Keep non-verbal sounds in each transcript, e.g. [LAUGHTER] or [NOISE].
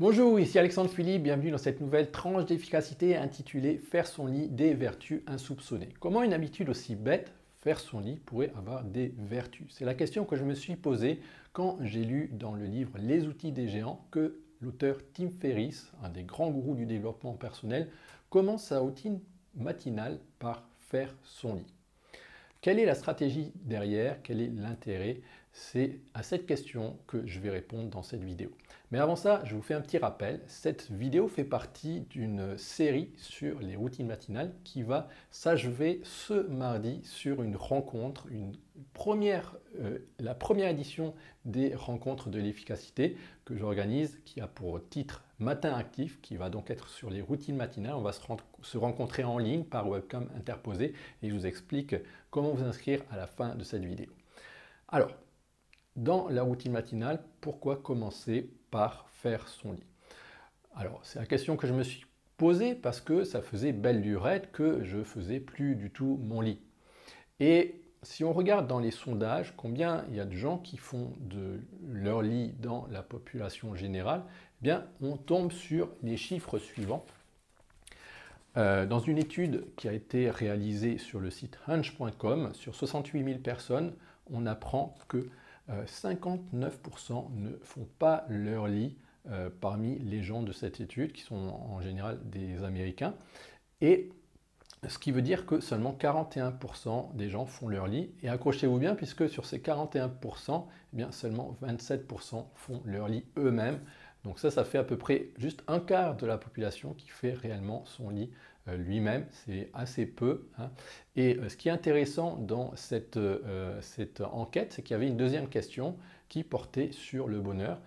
Bonjour, ici Alexandre Philippe, bienvenue dans cette nouvelle tranche d'efficacité intitulée Faire son lit des vertus insoupçonnées. Comment une habitude aussi bête, faire son lit, pourrait avoir des vertus? C'est la question que je me suis posée quand j'ai lu dans le livre Les outils des géants que l'auteur Tim Ferriss, un des grands gourous du développement personnel, commence sa routine matinale par faire son lit. Quelle est la stratégie derrière? Quel est l'intérêt? C'est à cette question que je vais répondre dans cette vidéo. Mais avant ça, je vous fais un petit rappel. Cette vidéo fait partie d'une série sur les routines matinales qui va s'achever ce mardi sur une rencontre, euh, la première édition des rencontres de l'efficacité que j'organise, qui a pour titre Matin actif, qui va donc être sur les routines matinales. On va se, se rencontrer en ligne par webcam interposé et je vous explique comment vous inscrire à la fin de cette vidéo. Alors, dans la routine matinale, pourquoi commencer par faire son lit? Alors, c'est la question que je me suis posée parce que ça faisait belle lurette que je faisais plus du tout mon lit. Et si on regarde dans les sondages combien il y a de gens qui font de leur lit dans la population générale, eh bien, on tombe sur les chiffres suivants. Euh, dans une étude qui a été réalisée sur le site hunch.com, sur 68 000 personnes, on apprend que 59% euh, ne font pas leur lit euh, parmi les gens de cette étude, qui sont en général des Américains. Et ce qui veut dire que seulement 41% des gens font leur lit. Et accrochez-vous bien, puisque sur ces 41%, eh bien, seulement 27% font leur lit eux-mêmes. Donc ça, ça fait à peu près juste un quart de la population qui fait réellement son lit lui-même. C'est assez peu. Hein. Et euh, ce qui est intéressant dans cette, euh, cette enquête, c'est qu'il y avait une deuxième question qui portait sur le bonheur.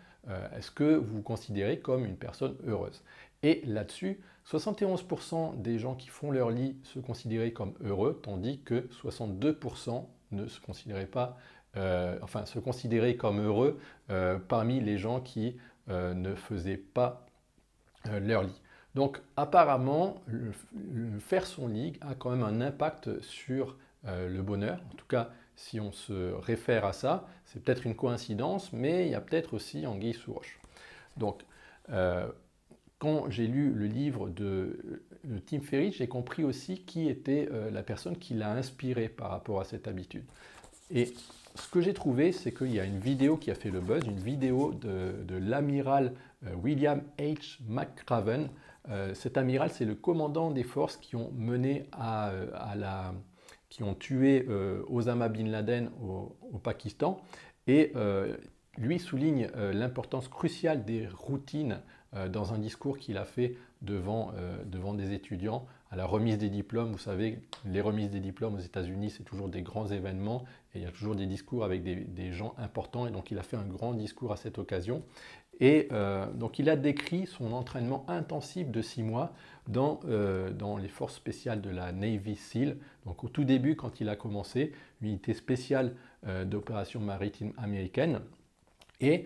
Est-ce que vous vous considérez comme une personne heureuse? Et là-dessus, 71% des gens qui font leur lit se considéraient comme heureux, tandis que 62% ne se considéraient pas, enfin se considéraient comme heureux parmi les gens qui euh, ne faisaient pas euh, leur lit. Donc apparemment, faire son lit a quand même un impact sur euh, le bonheur. En tout cas, si on se réfère à ça, c'est peut-être une coïncidence, mais il y a peut-être aussi anguille sous roche. Donc, quand j'ai lu le livre de, Tim Ferriss, j'ai compris aussi qui était la personne qui l'a inspiré par rapport à cette habitude. Et ce que j'ai trouvé, c'est qu'il y a une vidéo qui a fait le buzz, une vidéo de, l'amiral euh, William H. McRaven. Euh, cet amiral, c'est le commandant des forces qui ont mené à, euh, la, qui ont tué Osama bin Laden au, Pakistan. Et lui souligne l'importance cruciale des routines dans un discours qu'il a fait devant, devant des étudiants à la remise des diplômes. Vous savez, les remises des diplômes aux États-Unis, c'est toujours des grands événements et il y a toujours des discours avec des, gens importants. Et donc, il a fait un grand discours à cette occasion. Et euh, donc, il a décrit son entraînement intensif de six mois dans, euh, dans les forces spéciales de la Navy SEAL. Donc, au tout début, quand il a commencé, unité spéciale euh, d'opération maritime américaine. Et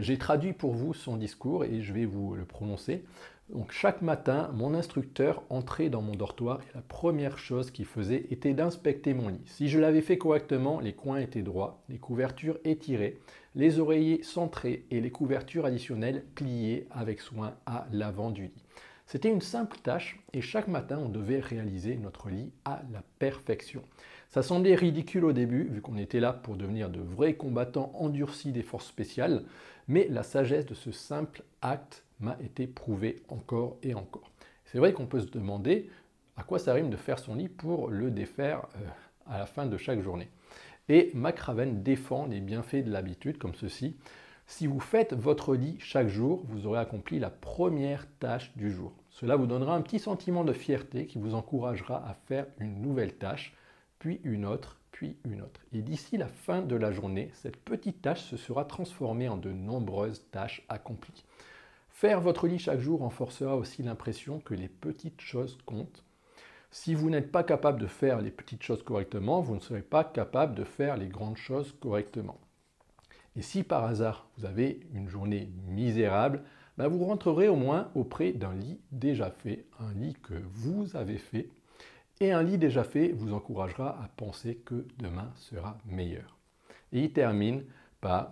j'ai traduit pour vous son discours et je vais vous le prononcer. Donc chaque matin, mon instructeur entrait dans mon dortoir et la première chose qu'il faisait était d'inspecter mon lit. Si je l'avais fait correctement, les coins étaient droits, les couvertures étirées, les oreillers centrés et les couvertures additionnelles pliées avec soin à l'avant du lit. C'était une simple tâche et chaque matin on devait réaliser notre lit à la perfection. Ça semblait ridicule au début vu qu'on était là pour devenir de vrais combattants endurcis des forces spéciales, mais la sagesse de ce simple acte m'a été prouvé encore et encore. C'est vrai qu'on peut se demander à quoi ça rime de faire son lit pour le défaire euh, à la fin de chaque journée. Et McRaven défend les bienfaits de l'habitude comme ceci. Si vous faites votre lit chaque jour, vous aurez accompli la première tâche du jour. Cela vous donnera un petit sentiment de fierté qui vous encouragera à faire une nouvelle tâche, puis une autre, puis une autre. Et d'ici la fin de la journée, cette petite tâche se sera transformée en de nombreuses tâches accomplies. Faire votre lit chaque jour renforcera aussi l'impression que les petites choses comptent. Si vous n'êtes pas capable de faire les petites choses correctement, vous ne serez pas capable de faire les grandes choses correctement. Et si par hasard vous avez une journée misérable, ben vous rentrerez au moins auprès d'un lit déjà fait, un lit que vous avez fait. Et un lit déjà fait vous encouragera à penser que demain sera meilleur. Et il termine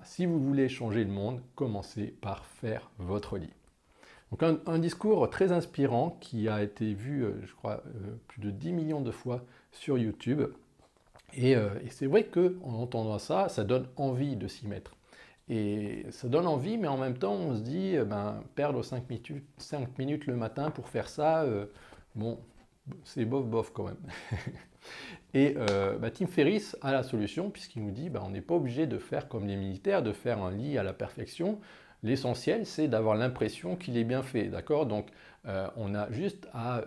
si vous voulez changer le monde, commencez par faire votre lit. Donc un, discours très inspirant qui a été vu, je crois, plus de 10 millions de fois sur YouTube. Et, et c'est vrai qu'en entendant ça, ça donne envie de s'y mettre. Et ça donne envie, mais en même temps, on se dit, eh ben, perdre 5 minutes, 5 minutes le matin pour faire ça, euh, bon, c'est bof bof quand même. [LAUGHS] et euh, bah, Tim Ferriss a la solution, puisqu'il nous dit, bah, on n'est pas obligé de faire comme les militaires, de faire un lit à la perfection. L'essentiel, c'est d'avoir l'impression qu'il est bien fait, d'accord? Donc, euh, on a juste à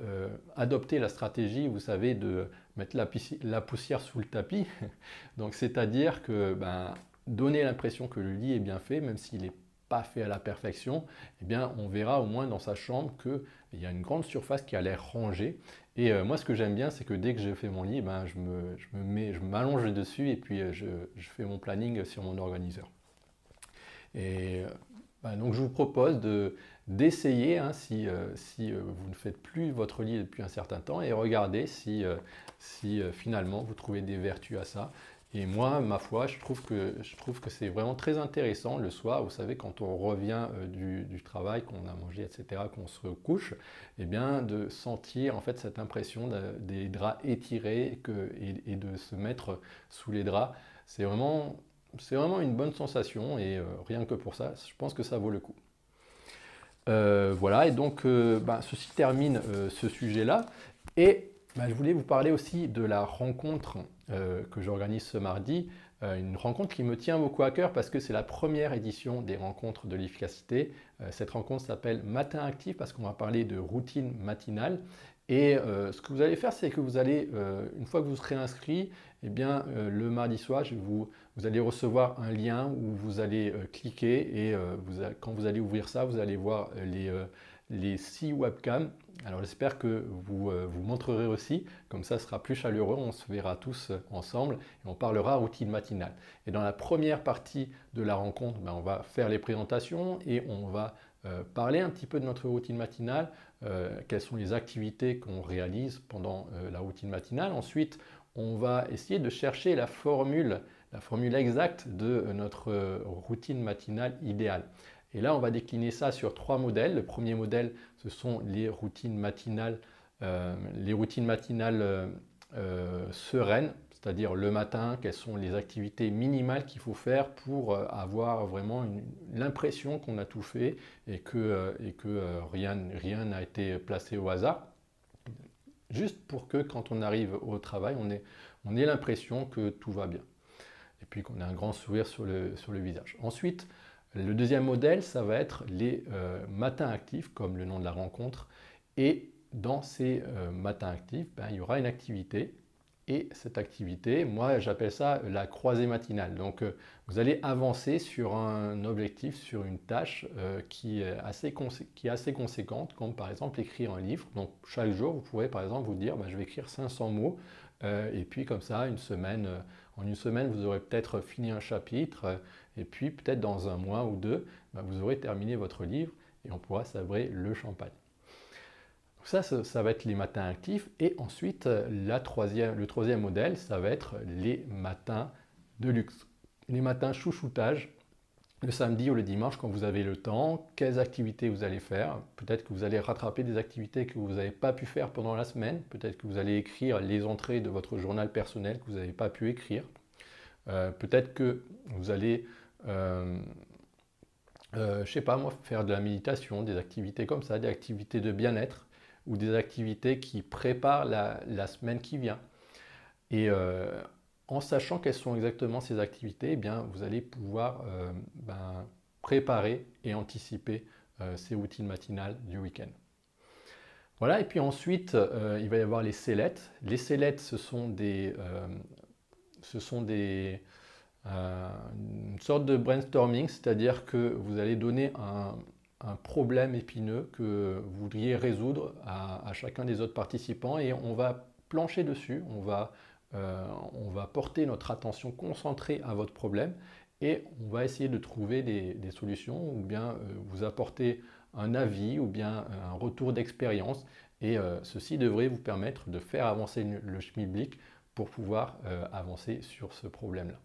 adopter la stratégie, vous savez, de mettre la, la poussière sous le tapis. [LAUGHS] Donc, c'est-à-dire que, ben, donner l'impression que le lit est bien fait, même s'il n'est pas fait à la perfection, eh bien, on verra au moins dans sa chambre qu'il y a une grande surface qui a l'air rangée. Et euh, moi, ce que j'aime bien, c'est que dès que j'ai fait mon lit, ben, je, me, je, me mets, je m'allonge dessus et puis euh, je, je, fais mon planning sur mon organiseur. Et euh, ben, donc, je vous propose de, d'essayer, hein, si, si vous ne faites plus votre lit depuis un certain temps, et regardez si, si finalement vous trouvez des vertus à ça. Et moi, ma foi, je trouve que, je trouve que c'est vraiment très intéressant le soir, vous savez, quand on revient euh, du, travail, qu'on a mangé, etc., qu'on se couche, eh bien, de sentir en fait cette impression des draps étirés et, de se mettre sous les draps. C'est vraiment, c'est vraiment une bonne sensation et euh, rien que pour ça, je pense que ça vaut le coup. Euh, voilà, et donc ben, ceci termine ce sujet-là. Et ben, je voulais vous parler aussi de la rencontre euh, que j'organise ce mardi, euh, une rencontre qui me tient beaucoup à cœur parce que c'est la première édition des rencontres de l'efficacité. Euh, cette rencontre s'appelle Matin Actif parce qu'on va parler de routine matinale. Et ce que vous allez faire, c'est que vous allez, une fois que vous serez inscrit, eh bien, le mardi soir, vous, allez recevoir un lien où vous allez cliquer et quand vous allez ouvrir ça, vous allez voir les, les six webcams alors j'espère que vous euh, vous montrerez aussi, comme ça sera plus chaleureux, on se verra tous euh, ensemble et on parlera routine matinale. Et dans la première partie de la rencontre, ben, on va faire les présentations et on va euh, parler un petit peu de notre routine matinale, quelles sont les activités qu'on réalise pendant la routine matinale. Ensuite, on va essayer de chercher la formule, la formule exacte de notre routine matinale idéale. Et là, on va décliner ça sur trois modèles. Le premier modèle, ce sont les routines matinales, euh, les routines matinales euh, euh, sereines, c'est-à-dire le matin, quelles sont les activités minimales qu'il faut faire pour avoir vraiment l'impression qu'on a tout fait et que, rien n'a été placé au hasard. Juste pour que quand on arrive au travail, on ait, on ait l'impression que tout va bien. Et puis qu'on ait un grand sourire sur le visage. Ensuite, le deuxième modèle, ça va être les euh, matins actifs, comme le nom de la rencontre. Et dans ces euh, matins actifs, ben, il y aura une activité. Et cette activité, moi j'appelle ça la croisée matinale. Donc euh, vous allez avancer sur un objectif, sur une tâche qui, est assez conséquente, comme par exemple écrire un livre. Donc chaque jour, vous pourrez par exemple vous dire, ben, je vais écrire 500 mots. et puis comme ça, une semaine, en une semaine, vous aurez peut-être fini un chapitre et puis peut-être dans un mois ou deux, bah, vous aurez terminé votre livre et on pourra sabrer le champagne. ça, ça, va être les matins actifs. Et ensuite, le troisième modèle, ça va être les matins de luxe. Les matins chouchoutage, le samedi ou le dimanche quand vous avez le temps, quelles activités vous allez faire. Peut-être que vous allez rattraper des activités que vous n'avez pas pu faire pendant la semaine. Peut-être que vous allez écrire les entrées de votre journal personnel que vous n'avez pas pu écrire. Euh, peut-être que vous allez euh, euh, je sais pas moi, faire de la méditation, des activités comme ça, des activités de bien-être ou des activités qui préparent la, semaine qui vient. Et euh, en sachant quelles sont exactement ces activités, eh bien, vous allez pouvoir ben, préparer et anticiper ces routines matinales du week-end. Voilà, et puis ensuite, il va y avoir les sellettes. Les sellettes, ce sont des, ce sont des, euh, une sorte de brainstorming, c'est-à-dire que vous allez donner un, problème épineux que vous voudriez résoudre à, chacun des autres participants et on va plancher dessus, on va, euh, on va porter notre attention concentrée à votre problème et on va essayer de trouver des, solutions ou bien euh, vous apporter un avis ou bien un retour d'expérience et ceci devrait vous permettre de faire avancer le schmilblick pour pouvoir avancer sur ce problème-là.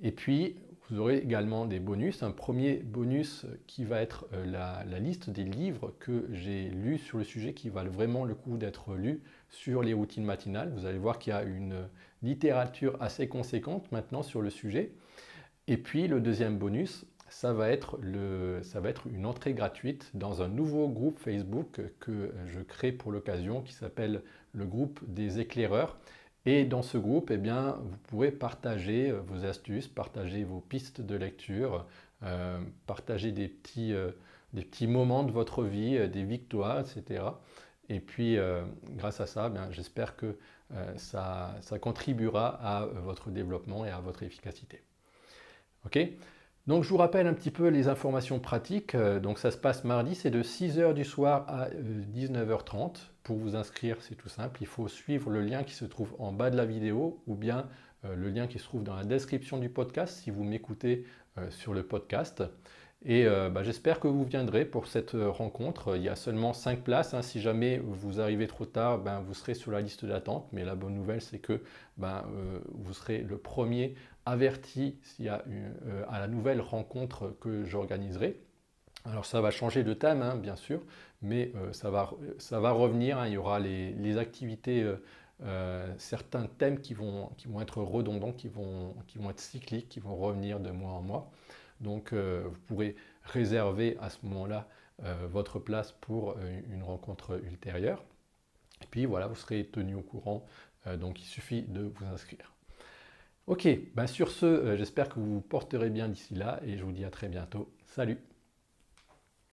Et puis, vous aurez également des bonus. Un premier bonus qui va être la, la liste des livres que j'ai lus sur le sujet qui valent vraiment le coup d'être lus sur les routines matinales. Vous allez voir qu'il y a une littérature assez conséquente maintenant sur le sujet. Et puis le deuxième bonus, ça va être une entrée gratuite dans un nouveau groupe Facebook que je crée pour l'occasion qui s'appelle le groupe des éclaireurs. Et dans ce groupe, eh bien, vous pourrez partager vos astuces, partager vos pistes de lecture, euh, partager des petits, euh, des petits moments de votre vie, euh, des victoires, etc. Et puis, grâce à ça, eh j'espère que ça, ça contribuera à votre développement et à votre efficacité. OK? Donc je vous rappelle un petit peu les informations pratiques. Euh, donc ça se passe mardi, c'est de 6h du soir à 19h30. Euh, Pour vous inscrire, c'est tout simple. Il faut suivre le lien qui se trouve en bas de la vidéo ou bien euh, le lien qui se trouve dans la description du podcast si vous m'écoutez sur le podcast. Et bah, j'espère que vous viendrez pour cette rencontre. Il y a seulement 5 places. Hein. Si jamais vous arrivez trop tard, ben, vous serez sur la liste d'attente. Mais la bonne nouvelle, c'est que ben, vous serez le premier averti s'il y a euh, à la nouvelle rencontre que j'organiserai. Alors ça va changer de thème, hein, bien sûr, mais euh, ça, va, revenir. Hein. il y aura les, activités, euh, certains thèmes qui vont, être redondants, qui vont, être cycliques, qui vont revenir de mois en mois. Donc vous pourrez réserver à ce moment-là votre place pour une rencontre ultérieure. Et puis voilà, vous serez tenu au courant. donc il suffit de vous inscrire. Ok, ben sur ce, euh, j'espère que vous vous porterez bien d'ici là et je vous dis à très bientôt. Salut